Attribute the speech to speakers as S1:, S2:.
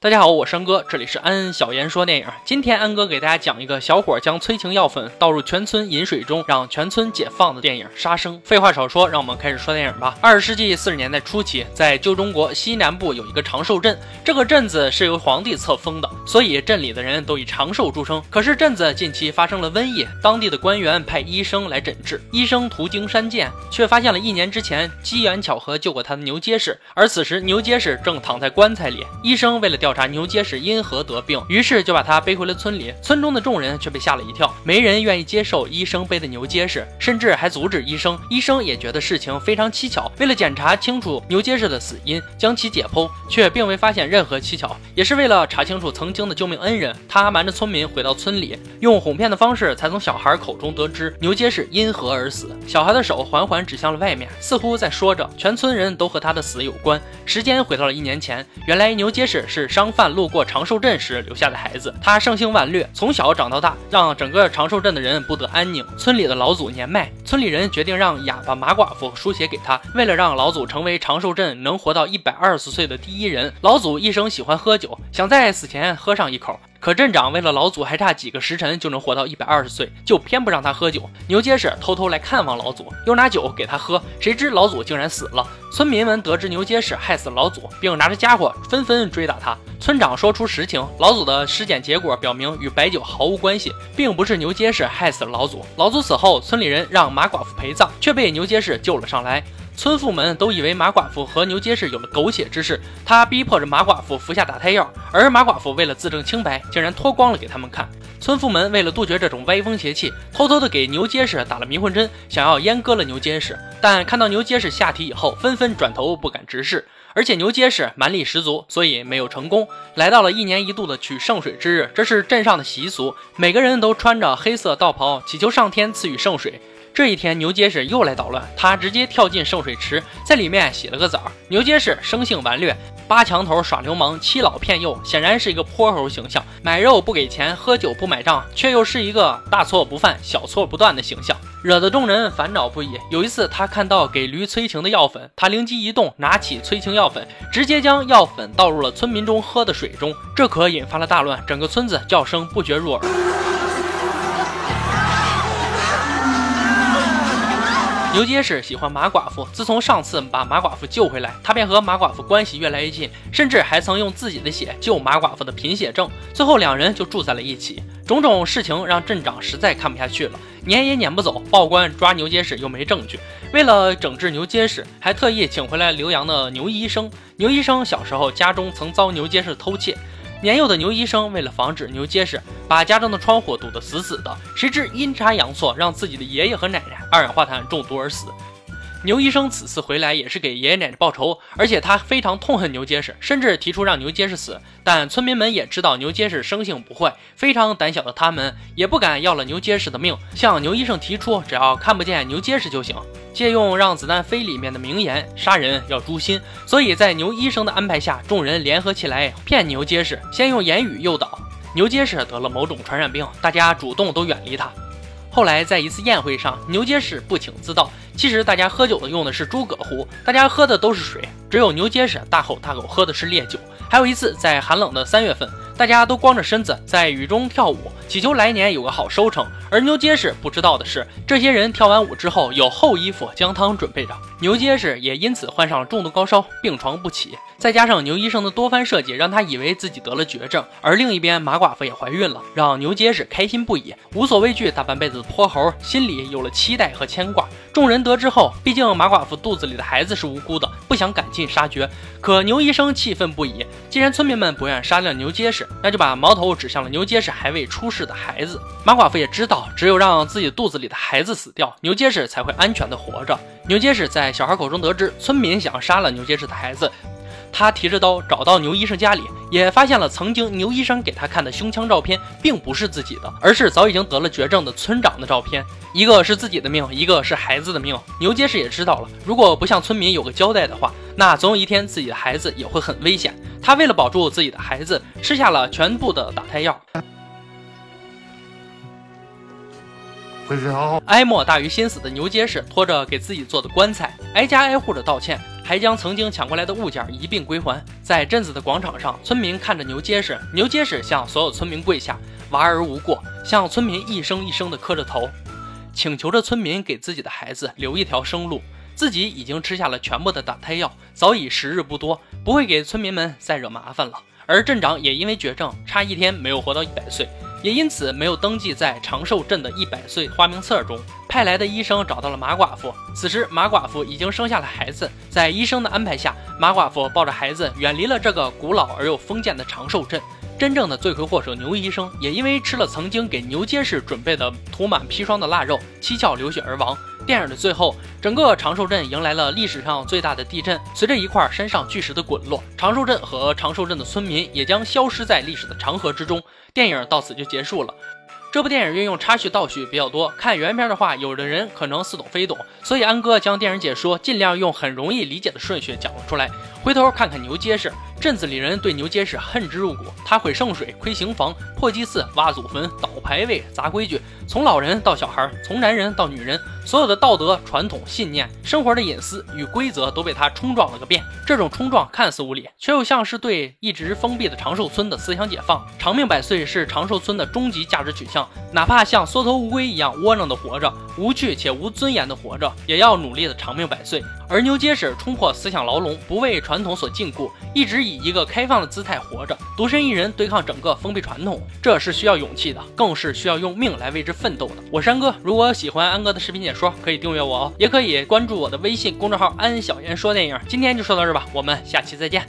S1: 大家好，我是安哥，这里是安安小言说电影。今天安哥给大家讲一个小伙将催情药粉倒入全村饮水中，让全村解放的电影《杀生》。废话少说，让我们开始说电影吧。二十世纪四十年代初期，在旧中国西南部有一个长寿镇，这个镇子是由皇帝册封的，所以镇里的人都以长寿著称。可是镇子近期发生了瘟疫，当地的官员派医生来诊治，医生途经山涧，却发现了一年之前机缘巧合救过他的牛结实，而此时牛结实正躺在棺材里。医生为了调。调查牛结实因何得病，于是就把他背回了村里。村中的众人却被吓了一跳，没人愿意接受医生背的牛结实，甚至还阻止医生。医生也觉得事情非常蹊跷，为了检查清楚牛结实的死因，将其解剖，却并未发现任何蹊跷。也是为了查清楚曾经的救命恩人，他瞒着村民回到村里，用哄骗的方式才从小孩口中得知牛结实因何而死。小孩的手缓缓指向了外面，似乎在说着全村人都和他的死有关。时间回到了一年前，原来牛结实是。商贩路过长寿镇时留下的孩子，他生性顽劣，从小长到大，让整个长寿镇的人不得安宁。村里的老祖年迈，村里人决定让哑巴马寡妇书写给他。为了让老祖成为长寿镇能活到一百二十岁的第一人，老祖一生喜欢喝酒，想在死前喝上一口。可镇长为了老祖还差几个时辰就能活到一百二十岁，就偏不让他喝酒。牛结实偷偷来看望老祖，又拿酒给他喝，谁知老祖竟然死了。村民们得知牛结实害死老祖，并拿着家伙纷纷追打他。村长说出实情，老祖的尸检结果表明与白酒毫无关系，并不是牛结实害死了老祖。老祖死后，村里人让马寡妇陪葬，却被牛结实救了上来。村妇们都以为马寡妇和牛结实有了苟且之事，她逼迫着马寡妇服下打胎药，而马寡妇为了自证清白，竟然脱光了给他们看。村妇们为了杜绝这种歪风邪气，偷偷的给牛结实打了迷魂针，想要阉割了牛结实。但看到牛结实下体以后，纷纷转头不敢直视。而且牛结实蛮力十足，所以没有成功。来到了一年一度的取圣水之日，这是镇上的习俗，每个人都穿着黑色道袍，祈求上天赐予圣水。这一天，牛结实又来捣乱，他直接跳进圣水池，在里面洗了个澡。牛结实生性顽劣，扒墙头耍流氓，欺老骗幼，显然是一个泼猴形象。买肉不给钱，喝酒不买账，却又是一个大错不犯、小错不断的形象，惹得众人烦恼不已。有一次，他看到给驴催情的药粉，他灵机一动，拿起催情药粉，直接将药粉倒入了村民中喝的水中，这可引发了大乱，整个村子叫声不绝入耳。牛结实喜欢马寡妇，自从上次把马寡妇救回来，他便和马寡妇关系越来越近，甚至还曾用自己的血救马寡妇的贫血症。最后两人就住在了一起。种种事情让镇长实在看不下去了，撵也撵不走，报官抓牛结实又没证据。为了整治牛结实，还特意请回来留洋的牛医生。牛医生小时候家中曾遭牛结实偷窃。年幼的牛医生为了防止牛结实，把家中的窗户堵得死死的。谁知阴差阳错，让自己的爷爷和奶奶二氧化碳中毒而死。牛医生此次回来也是给爷爷奶奶报仇，而且他非常痛恨牛结实，甚至提出让牛结实死。但村民们也知道牛结实生性不坏，非常胆小的他们也不敢要了牛结实的命，向牛医生提出只要看不见牛结实就行。借用《让子弹飞》里面的名言：“杀人要诛心。”所以在牛医生的安排下，众人联合起来骗牛结实，先用言语诱导牛结实得了某种传染病，大家主动都远离他。后来在一次宴会上，牛结实不请自到。其实大家喝酒的用的是诸葛壶，大家喝的都是水，只有牛结实大口大口喝的是烈酒。还有一次在寒冷的三月份，大家都光着身子在雨中跳舞，祈求来年有个好收成。而牛结实不知道的是，这些人跳完舞之后有厚衣服姜汤准备着，牛结实也因此患上了重度高烧，病床不起。再加上牛医生的多番设计，让他以为自己得了绝症。而另一边，马寡妇也怀孕了，让牛结实开心不已，无所畏惧大半辈子的泼猴，心里有了期待和牵挂。众人得知后，毕竟马寡妇肚子里的孩子是无辜的，不想赶尽杀绝。可牛医生气愤不已，既然村民们不愿杀掉牛结实，那就把矛头指向了牛结实还未出世的孩子。马寡妇也知道，只有让自己肚子里的孩子死掉，牛结实才会安全的活着。牛结实在小孩口中得知村民想杀了牛结实的孩子。他提着刀找到牛医生家里，也发现了曾经牛医生给他看的胸腔照片，并不是自己的，而是早已经得了绝症的村长的照片。一个是自己的命，一个是孩子的命。牛结实也知道了，如果不向村民有个交代的话，那总有一天自己的孩子也会很危险。他为了保住自己的孩子，吃下了全部的打胎药。哀莫大于心死的牛结实拖着给自己做的棺材，挨家挨户的道歉。还将曾经抢过来的物件一并归还。在镇子的广场上，村民看着牛结实，牛结实向所有村民跪下，娃儿无过，向村民一声一声地磕着头，请求着村民给自己的孩子留一条生路。自己已经吃下了全部的打胎药，早已时日不多，不会给村民们再惹麻烦了。而镇长也因为绝症，差一天没有活到一百岁。也因此没有登记在长寿镇的一百岁花名册中。派来的医生找到了马寡妇，此时马寡妇已经生下了孩子。在医生的安排下，马寡妇抱着孩子远离了这个古老而又封建的长寿镇。真正的罪魁祸首牛医生也因为吃了曾经给牛结实准备的涂满砒霜的腊肉，七窍流血而亡。电影的最后，整个长寿镇迎来了历史上最大的地震。随着一块山上巨石的滚落，长寿镇和长寿镇的村民也将消失在历史的长河之中。电影到此就结束了。这部电影运用插叙倒叙比较多，看原片的话，有的人可能似懂非懂，所以安哥将电影解说尽量用很容易理解的顺序讲了出来。回头看看牛结实。镇子里人对牛结实恨之入骨，他毁圣水、窥刑房、破祭祀、挖祖坟、倒牌位、砸规矩，从老人到小孩，从男人到女人，所有的道德、传统、信念、生活的隐私与规则都被他冲撞了个遍。这种冲撞看似无理，却又像是对一直封闭的长寿村的思想解放。长命百岁是长寿村的终极价值取向，哪怕像缩头乌龟一样窝囊的活着，无趣且无尊严的活着，也要努力的长命百岁。而牛结实冲破思想牢笼，不为传统所禁锢，一直以一个开放的姿态活着，独身一人对抗整个封闭传统，这是需要勇气的，更是需要用命来为之奋斗的。我是安哥，如果喜欢安哥的视频解说，可以订阅我哦，也可以关注我的微信公众号“安小言说电影”。今天就说到这儿吧，我们下期再见。